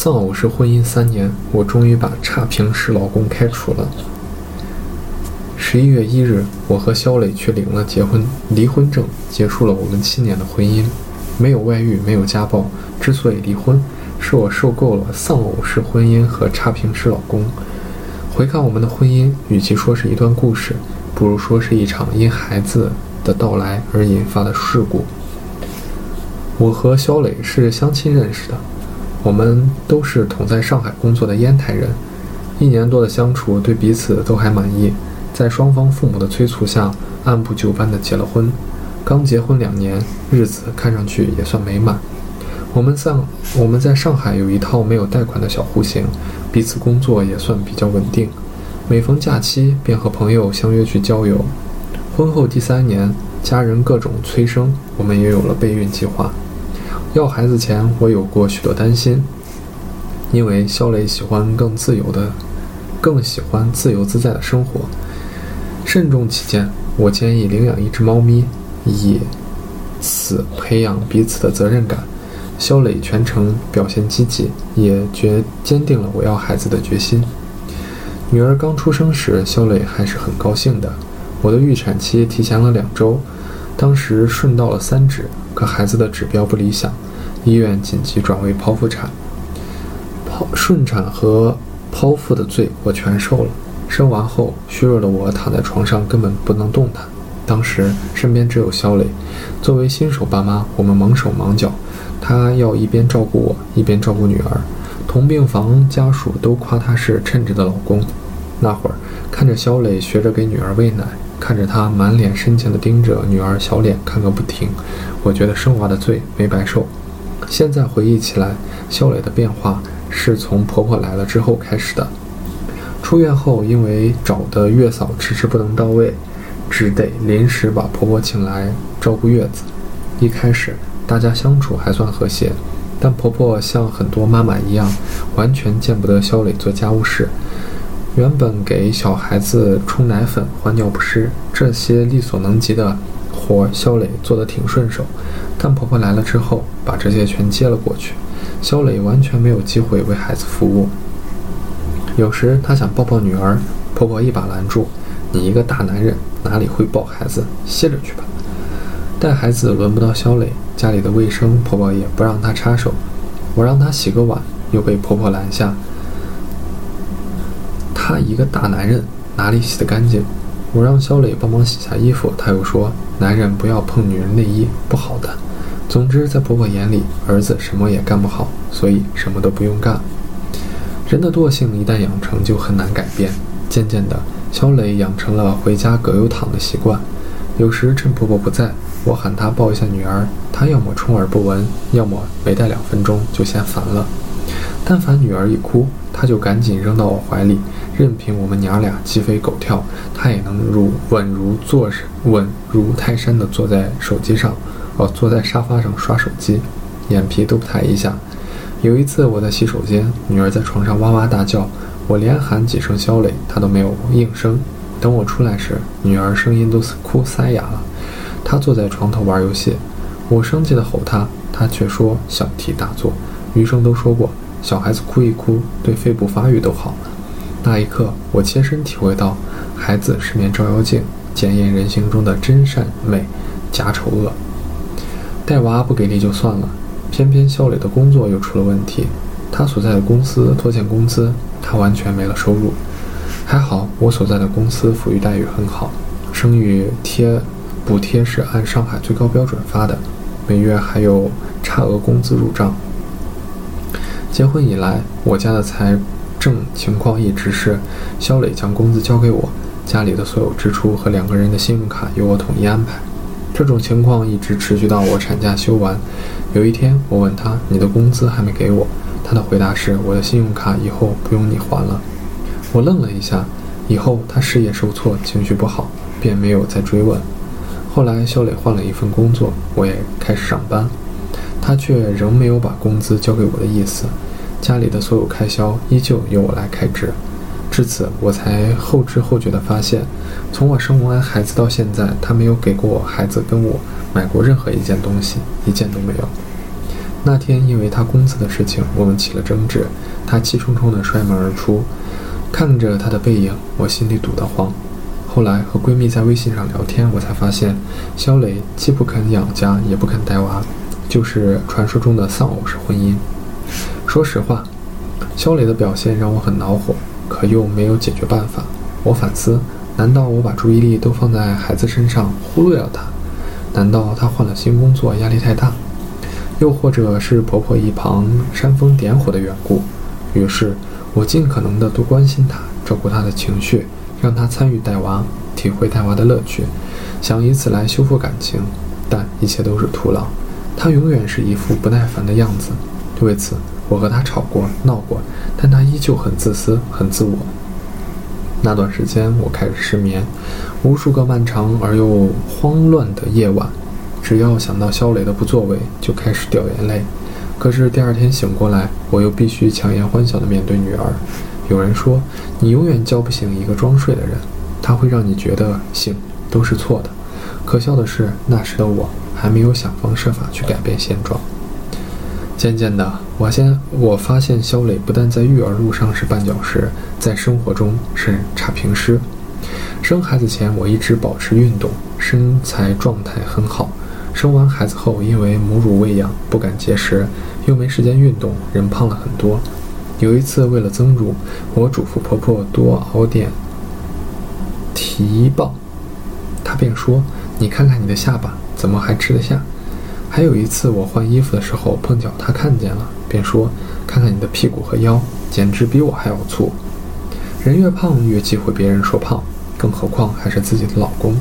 丧偶式婚姻三年，我终于把差评式老公开除了。十一月一日，我和肖磊去领了结婚离婚证，结束了我们七年的婚姻。没有外遇，没有家暴。之所以离婚，是我受够了丧偶式婚姻和差评式老公。回看我们的婚姻，与其说是一段故事，不如说是一场因孩子的到来而引发的事故。我和肖磊是相亲认识的。我们都是同在上海工作的烟台人，一年多的相处，对彼此都还满意。在双方父母的催促下，按部就班的结了婚。刚结婚两年，日子看上去也算美满。我们在我们在上海有一套没有贷款的小户型，彼此工作也算比较稳定。每逢假期，便和朋友相约去郊游。婚后第三年，家人各种催生，我们也有了备孕计划。要孩子前，我有过许多担心，因为肖磊喜欢更自由的，更喜欢自由自在的生活。慎重起见，我建议领养一只猫咪，以此培养彼此的责任感。肖磊全程表现积极，也决坚定了我要孩子的决心。女儿刚出生时，肖磊还是很高兴的。我的预产期提前了两周，当时顺到了三指。可孩子的指标不理想，医院紧急转为剖腹产。剖顺产和剖腹的罪我全受了。生完后，虚弱的我躺在床上根本不能动弹。当时身边只有肖磊，作为新手爸妈，我们忙手忙脚。他要一边照顾我，一边照顾女儿。同病房家属都夸他是称职的老公。那会儿看着肖磊学着给女儿喂奶。看着他满脸深情地盯着女儿小脸看个不停，我觉得生娃的罪没白受。现在回忆起来，肖磊的变化是从婆婆来了之后开始的。出院后，因为找的月嫂迟迟不能到位，只得临时把婆婆请来照顾月子。一开始大家相处还算和谐，但婆婆像很多妈妈一样，完全见不得肖磊做家务事。原本给小孩子冲奶粉、换尿不湿这些力所能及的活，肖磊做得挺顺手。但婆婆来了之后，把这些全接了过去，肖磊完全没有机会为孩子服务。有时他想抱抱女儿，婆婆一把拦住：“你一个大男人哪里会抱孩子？歇着去吧。”带孩子轮不到肖磊，家里的卫生婆婆也不让他插手。我让他洗个碗，又被婆婆拦下。他一个大男人哪里洗得干净？我让肖磊帮忙洗下衣服，他又说男人不要碰女人内衣，不好的。总之，在婆婆眼里，儿子什么也干不好，所以什么都不用干。人的惰性一旦养成，就很难改变。渐渐的，肖磊养成了回家葛优躺的习惯。有时趁婆婆不在，我喊他抱一下女儿，他要么充耳不闻，要么没待两分钟就嫌烦了。但凡女儿一哭，他就赶紧扔到我怀里。任凭我们娘俩鸡飞狗跳，他也能如稳如坐稳如泰山的坐在手机上，哦，坐在沙发上刷手机，眼皮都不抬一下。有一次我在洗手间，女儿在床上哇哇大叫，我连喊几声肖磊，她都没有应声。等我出来时，女儿声音都哭塞哑了。她坐在床头玩游戏，我生气的吼她，她却说小题大做。医生都说过，小孩子哭一哭对肺部发育都好。那一刻，我切身体会到，孩子是面照妖镜，检验人性中的真善美、假丑恶。带娃不给力就算了，偏偏肖磊的工作又出了问题，他所在的公司拖欠工资，他完全没了收入。还好我所在的公司抚育待遇很好，生育贴补贴是按上海最高标准发的，每月还有差额工资入账。结婚以来，我家的财。正情况一直是，肖磊将工资交给我，家里的所有支出和两个人的信用卡由我统一安排。这种情况一直持续到我产假休完。有一天，我问他：“你的工资还没给我？”他的回答是：“我的信用卡以后不用你还了。”我愣了一下。以后他事业受挫，情绪不好，便没有再追问。后来，肖磊换了一份工作，我也开始上班，他却仍没有把工资交给我的意思。家里的所有开销依旧由我来开支，至此我才后知后觉地发现，从我生完孩子到现在，他没有给过我孩子跟我买过任何一件东西，一件都没有。那天因为他工资的事情，我们起了争执，他气冲冲地摔门而出。看着他的背影，我心里堵得慌。后来和闺蜜在微信上聊天，我才发现，肖磊既不肯养家，也不肯带娃，就是传说中的丧偶式婚姻。说实话，肖磊的表现让我很恼火，可又没有解决办法。我反思：难道我把注意力都放在孩子身上，忽略了他？难道他换了新工作，压力太大？又或者是婆婆一旁煽风点火的缘故？于是。我尽可能的多关心他，照顾他的情绪，让他参与带娃，体会带娃的乐趣，想以此来修复感情，但一切都是徒劳。他永远是一副不耐烦的样子。为此，我和他吵过、闹过，但他依旧很自私、很自我。那段时间，我开始失眠，无数个漫长而又慌乱的夜晚，只要想到肖磊的不作为，就开始掉眼泪。可是第二天醒过来，我又必须强颜欢笑地面对女儿。有人说，你永远叫不醒一个装睡的人，他会让你觉得醒都是错的。可笑的是，那时的我还没有想方设法去改变现状。渐渐的，我先我发现肖磊不但在育儿路上是绊脚石，在生活中是差评师。生孩子前，我一直保持运动，身材状态很好。生完孩子后，因为母乳喂养不敢节食，又没时间运动，人胖了很多。有一次为了增乳，我嘱咐婆婆多熬点提棒，她便说：“你看看你的下巴，怎么还吃得下？”还有一次我换衣服的时候碰巧他看见了，便说：“看看你的屁股和腰，简直比我还要粗。”人越胖越忌讳别人说胖，更何况还是自己的老公。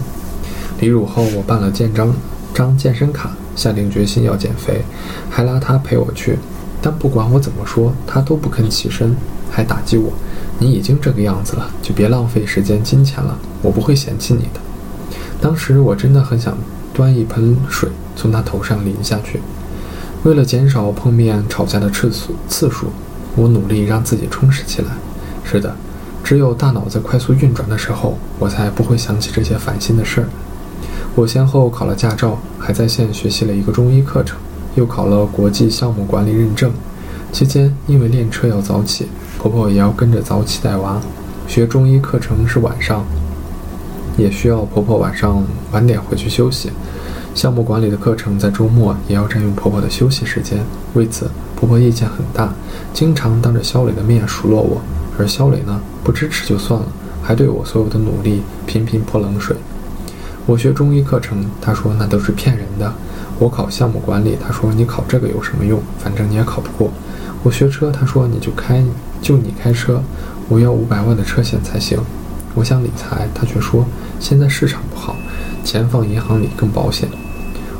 离乳后，我办了建章。张健身卡，下定决心要减肥，还拉他陪我去，但不管我怎么说，他都不肯起身，还打击我：“你已经这个样子了，就别浪费时间金钱了，我不会嫌弃你的。”当时我真的很想端一盆水从他头上淋下去。为了减少碰面吵架的次数次数，我努力让自己充实起来。是的，只有大脑在快速运转的时候，我才不会想起这些烦心的事儿。我先后考了驾照，还在线学习了一个中医课程，又考了国际项目管理认证。期间因为练车要早起，婆婆也要跟着早起带娃。学中医课程是晚上，也需要婆婆晚上晚点回去休息。项目管理的课程在周末也要占用婆婆的休息时间，为此婆婆意见很大，经常当着肖磊的面数落我。而肖磊呢，不支持就算了，还对我所有的努力频频泼冷水。我学中医课程，他说那都是骗人的。我考项目管理，他说你考这个有什么用？反正你也考不过。我学车，他说你就开，就你开车，我要五百万的车险才行。我想理财，他却说现在市场不好，钱放银行里更保险。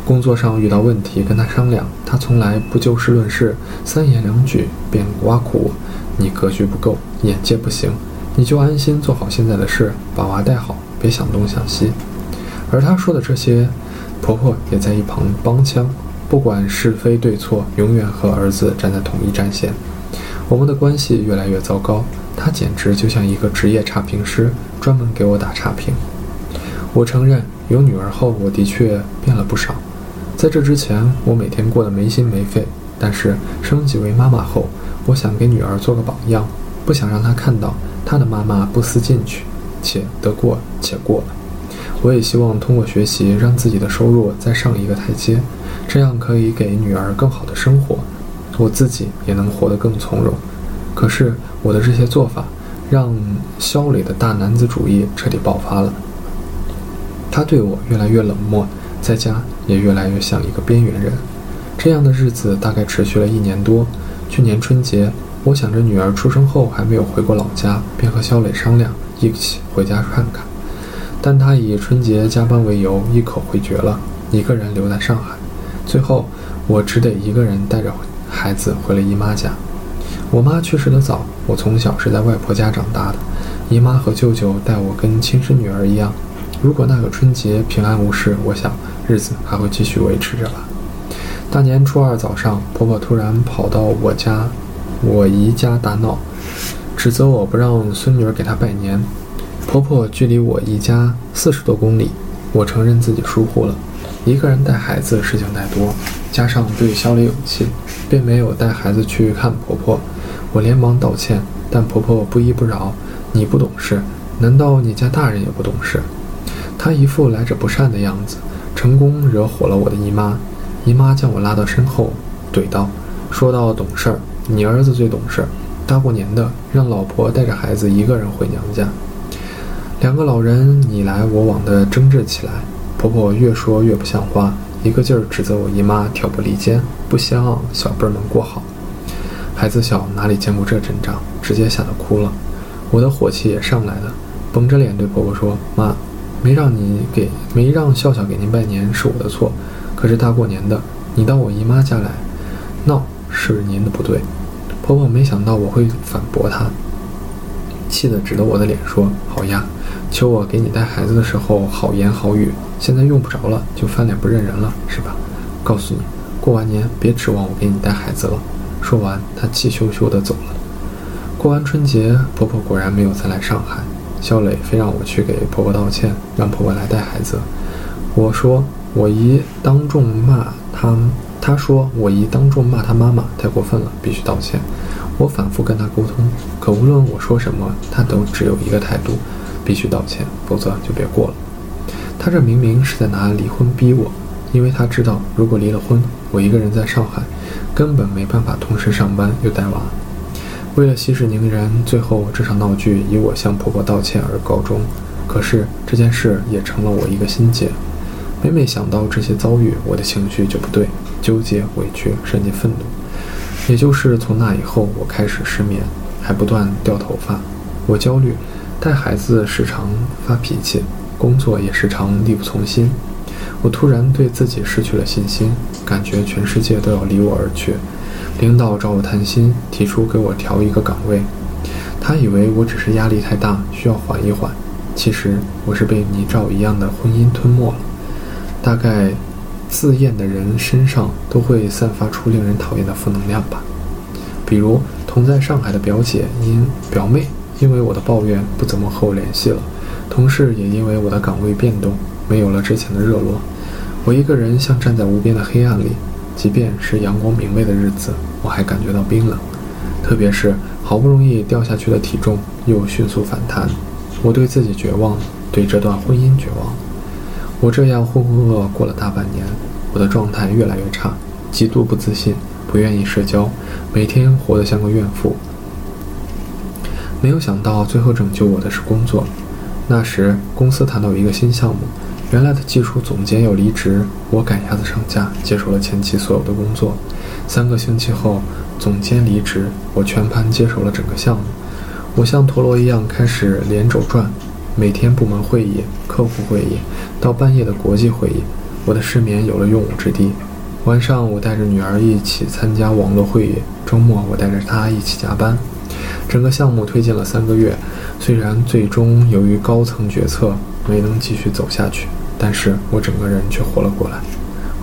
工作上遇到问题跟他商量，他从来不就事论事，三言两语便挖苦我：你格局不够，眼界不行，你就安心做好现在的事，把娃带好，别想东想西。而她说的这些，婆婆也在一旁帮腔，不管是非对错，永远和儿子站在同一战线。我们的关系越来越糟糕，她简直就像一个职业差评师，专门给我打差评。我承认，有女儿后，我的确变了不少。在这之前，我每天过得没心没肺，但是升级为妈妈后，我想给女儿做个榜样，不想让她看到她的妈妈不思进取，且得过且过。我也希望通过学习，让自己的收入再上一个台阶，这样可以给女儿更好的生活，我自己也能活得更从容。可是我的这些做法，让肖磊的大男子主义彻底爆发了。他对我越来越冷漠，在家也越来越像一个边缘人。这样的日子大概持续了一年多。去年春节，我想着女儿出生后还没有回过老家，便和肖磊商量一起回家看看。但他以春节加班为由，一口回绝了，一个人留在上海。最后，我只得一个人带着孩子回了姨妈家。我妈去世的早，我从小是在外婆家长大的，姨妈和舅舅待我跟亲生女儿一样。如果那个春节平安无事，我想日子还会继续维持着吧。大年初二早上，婆婆突然跑到我家，我姨家大闹，指责我不让孙女儿给她拜年。婆婆距离我姨家四十多公里，我承认自己疏忽了，一个人带孩子事情太多，加上对小磊有气，并没有带孩子去看婆婆。我连忙道歉，但婆婆不依不饶：“你不懂事，难道你家大人也不懂事？”她一副来者不善的样子，成功惹火了我的姨妈。姨妈将我拉到身后，怼道：“说到懂事儿，你儿子最懂事儿。大过年的，让老婆带着孩子一个人回娘家。”两个老人你来我往的争执起来，婆婆越说越不像话，一个劲儿指责我姨妈挑拨离间，不希望小辈儿们过好。孩子小，哪里见过这阵仗，直接吓得哭了。我的火气也上来了，绷着脸对婆婆说：“妈，没让你给，没让笑笑给您拜年是我的错。可是大过年的，你到我姨妈家来闹，是您的不对。”婆婆没想到我会反驳她，气得指着我的脸说：“好呀。”求我给你带孩子的时候好言好语，现在用不着了，就翻脸不认人了，是吧？告诉你，过完年别指望我给你带孩子了。说完，她气咻咻地走了。过完春节，婆婆果然没有再来上海。肖磊非让我去给婆婆道歉，让婆婆来带孩子。我说我姨当众骂她，她说我姨当众骂她妈妈太过分了，必须道歉。我反复跟她沟通，可无论我说什么，她都只有一个态度。必须道歉，否则就别过了。他这明明是在拿离婚逼我，因为他知道如果离了婚，我一个人在上海，根本没办法同时上班又带娃。为了息事宁人，最后这场闹剧以我向婆婆道歉而告终。可是这件事也成了我一个心结。每每想到这些遭遇，我的情绪就不对，纠结、委屈，甚至愤怒。也就是从那以后，我开始失眠，还不断掉头发。我焦虑。带孩子时常发脾气，工作也时常力不从心。我突然对自己失去了信心，感觉全世界都要离我而去。领导找我谈心，提出给我调一个岗位。他以为我只是压力太大，需要缓一缓。其实我是被泥沼一样的婚姻吞没了。大概自厌的人身上都会散发出令人讨厌的负能量吧。比如同在上海的表姐因表妹。因为我的抱怨，不怎么和我联系了。同事也因为我的岗位变动，没有了之前的热络。我一个人像站在无边的黑暗里，即便是阳光明媚的日子，我还感觉到冰冷。特别是好不容易掉下去的体重又迅速反弹，我对自己绝望，对这段婚姻绝望。我这样浑浑噩噩过了大半年，我的状态越来越差，极度不自信，不愿意社交，每天活得像个怨妇。没有想到，最后拯救我的是工作。那时公司谈到一个新项目，原来的技术总监要离职，我赶鸭子上架，接手了前期所有的工作。三个星期后，总监离职，我全盘接手了整个项目。我像陀螺一样开始连轴转，每天部门会议、客户会议，到半夜的国际会议，我的失眠有了用武之地。晚上我带着女儿一起参加网络会议，周末我带着她一起加班。整个项目推进了三个月，虽然最终由于高层决策没能继续走下去，但是我整个人却活了过来。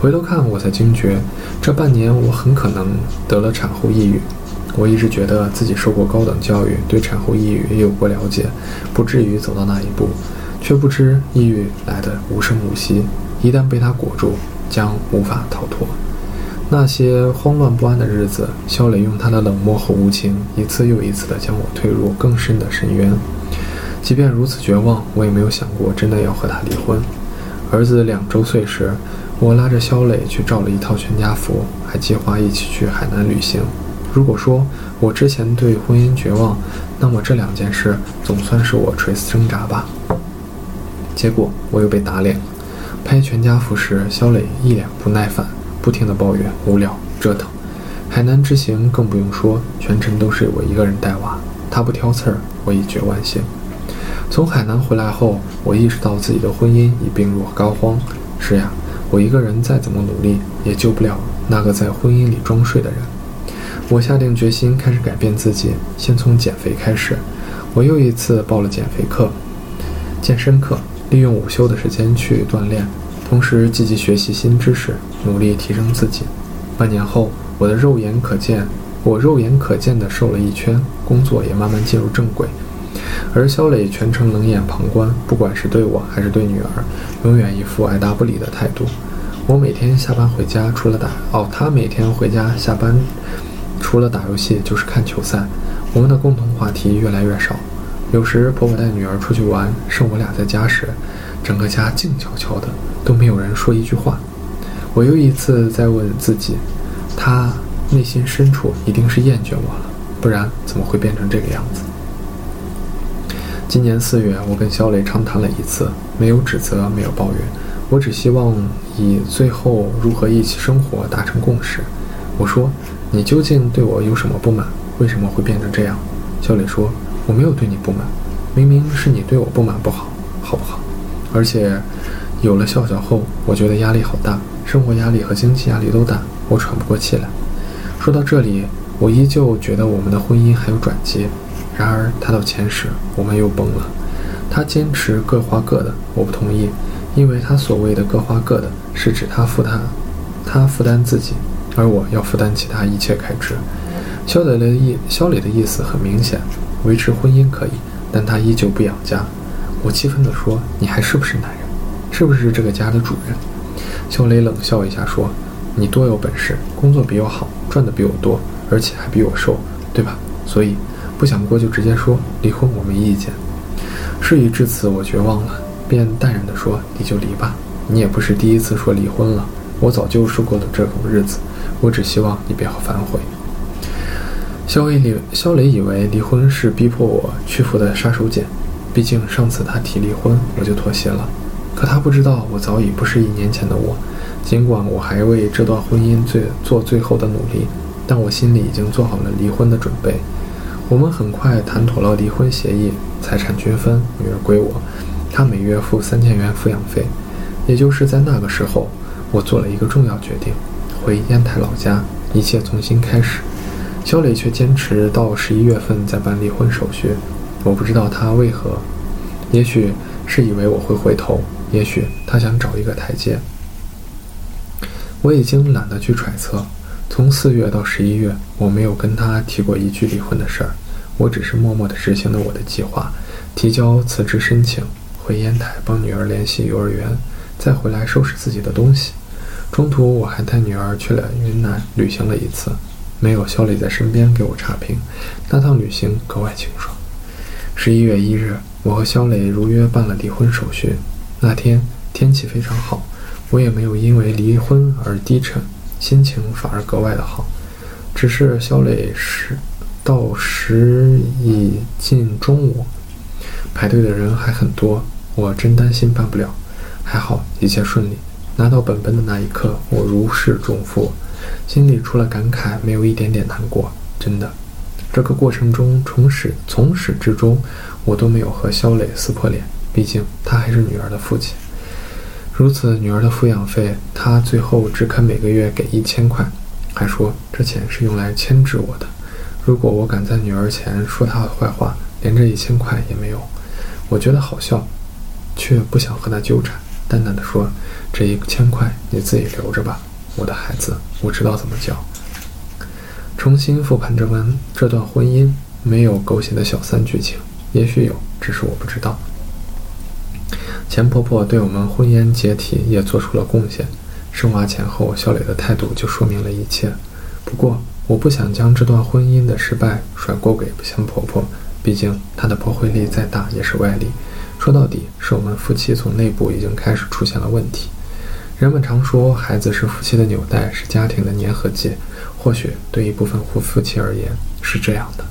回头看，我才惊觉，这半年我很可能得了产后抑郁。我一直觉得自己受过高等教育，对产后抑郁也有过了解，不至于走到那一步，却不知抑郁来的无声无息，一旦被它裹住，将无法逃脱。那些慌乱不安的日子，肖磊用他的冷漠和无情，一次又一次地将我推入更深的深渊。即便如此绝望，我也没有想过真的要和他离婚。儿子两周岁时，我拉着肖磊去照了一套全家福，还计划一起去海南旅行。如果说我之前对婚姻绝望，那么这两件事总算是我垂死挣扎吧。结果我又被打脸了。拍全家福时，肖磊一脸不耐烦。不停地抱怨无聊折腾，海南之行更不用说，全程都是我一个人带娃，他不挑刺儿，我已绝万幸。从海南回来后，我意识到自己的婚姻已病入膏肓。是呀，我一个人再怎么努力，也救不了那个在婚姻里装睡的人。我下定决心开始改变自己，先从减肥开始。我又一次报了减肥课、健身课，利用午休的时间去锻炼。同时积极学习新知识，努力提升自己。半年后，我的肉眼可见，我肉眼可见的瘦了一圈，工作也慢慢进入正轨。而肖磊全程冷眼旁观，不管是对我还是对女儿，永远一副爱答不理的态度。我每天下班回家，除了打哦，他每天回家下班，除了打游戏就是看球赛。我们的共同话题越来越少。有时婆婆带女儿出去玩，剩我俩在家时，整个家静悄悄的，都没有人说一句话。我又一次在问自己，他内心深处一定是厌倦我了，不然怎么会变成这个样子？今年四月，我跟肖磊长谈了一次，没有指责，没有抱怨。我只希望以最后如何一起生活达成共识。我说：“你究竟对我有什么不满？为什么会变成这样？”小磊说：“我没有对你不满，明明是你对我不满不好，好不好？而且有了笑笑后，我觉得压力好大，生活压力和经济压力都大，我喘不过气来。”说到这里，我依旧觉得我们的婚姻还有转机。然而他到前时，我们又崩了。他坚持各花各的，我不同意。因为他所谓的各花各的，是指他负担，他负担自己，而我要负担其他一切开支。肖磊的意，肖磊的意思很明显，维持婚姻可以，但他依旧不养家。我气愤地说：“你还是不是男人？是不是这个家的主人？”肖磊冷笑一下说：“你多有本事，工作比我好，赚的比我多，而且还比我瘦，对吧？所以不想过就直接说离婚，我没意见。”事已至此，我绝望了。便淡然地说：“你就离吧，你也不是第一次说离婚了。我早就受够了这种日子，我只希望你不要反悔。”肖伟以肖磊以为离婚是逼迫我屈服的杀手锏，毕竟上次他提离婚，我就妥协了。可他不知道，我早已不是一年前的我。尽管我还为这段婚姻最做最后的努力，但我心里已经做好了离婚的准备。我们很快谈妥了离婚协议，财产均分，女儿归我。他每月付三千元抚养费，也就是在那个时候，我做了一个重要决定，回烟台老家，一切重新开始。肖磊却坚持到十一月份再办离婚手续，我不知道他为何，也许是以为我会回头，也许他想找一个台阶。我已经懒得去揣测。从四月到十一月，我没有跟他提过一句离婚的事儿，我只是默默地执行了我的计划，提交辞职申请。回烟台帮女儿联系幼儿园，再回来收拾自己的东西。中途我还带女儿去了云南旅行了一次，没有肖磊在身边给我差评，那趟旅行格外清爽。十一月一日，我和肖磊如约办了离婚手续。那天天气非常好，我也没有因为离婚而低沉，心情反而格外的好。只是肖磊时到时已近中午，排队的人还很多。我真担心办不了，还好一切顺利。拿到本本的那一刻，我如释重负，心里除了感慨，没有一点点难过。真的，这个过程中，从始从始至终，我都没有和肖磊撕破脸。毕竟他还是女儿的父亲。如此，女儿的抚养费，他最后只肯每个月给一千块，还说这钱是用来牵制我的。如果我敢在女儿前说他的坏话，连这一千块也没有。我觉得好笑。却不想和他纠缠，淡淡的说：“这一千块你自己留着吧，我的孩子，我知道怎么教。”重新复盘这段这段婚姻，没有狗血的小三剧情，也许有，只是我不知道。钱婆婆对我们婚姻解体也做出了贡献，生娃前后，小磊的态度就说明了一切。不过，我不想将这段婚姻的失败甩锅给钱婆婆，毕竟她的破坏力再大也是外力。说到底，是我们夫妻从内部已经开始出现了问题。人们常说，孩子是夫妻的纽带，是家庭的粘合剂。或许对一部分夫夫妻而言是这样的。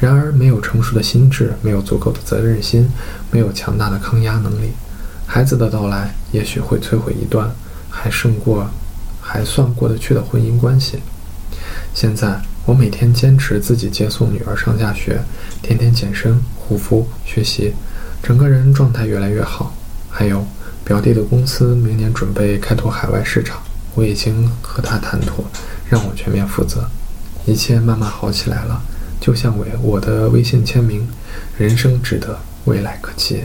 然而，没有成熟的心智，没有足够的责任心，没有强大的抗压能力，孩子的到来也许会摧毁一段还胜过、还算过得去的婚姻关系。现在，我每天坚持自己接送女儿上下学，天天健身、护肤、学习。整个人状态越来越好，还有表弟的公司明年准备开拓海外市场，我已经和他谈妥，让我全面负责，一切慢慢好起来了，就像我我的微信签名，人生值得，未来可期。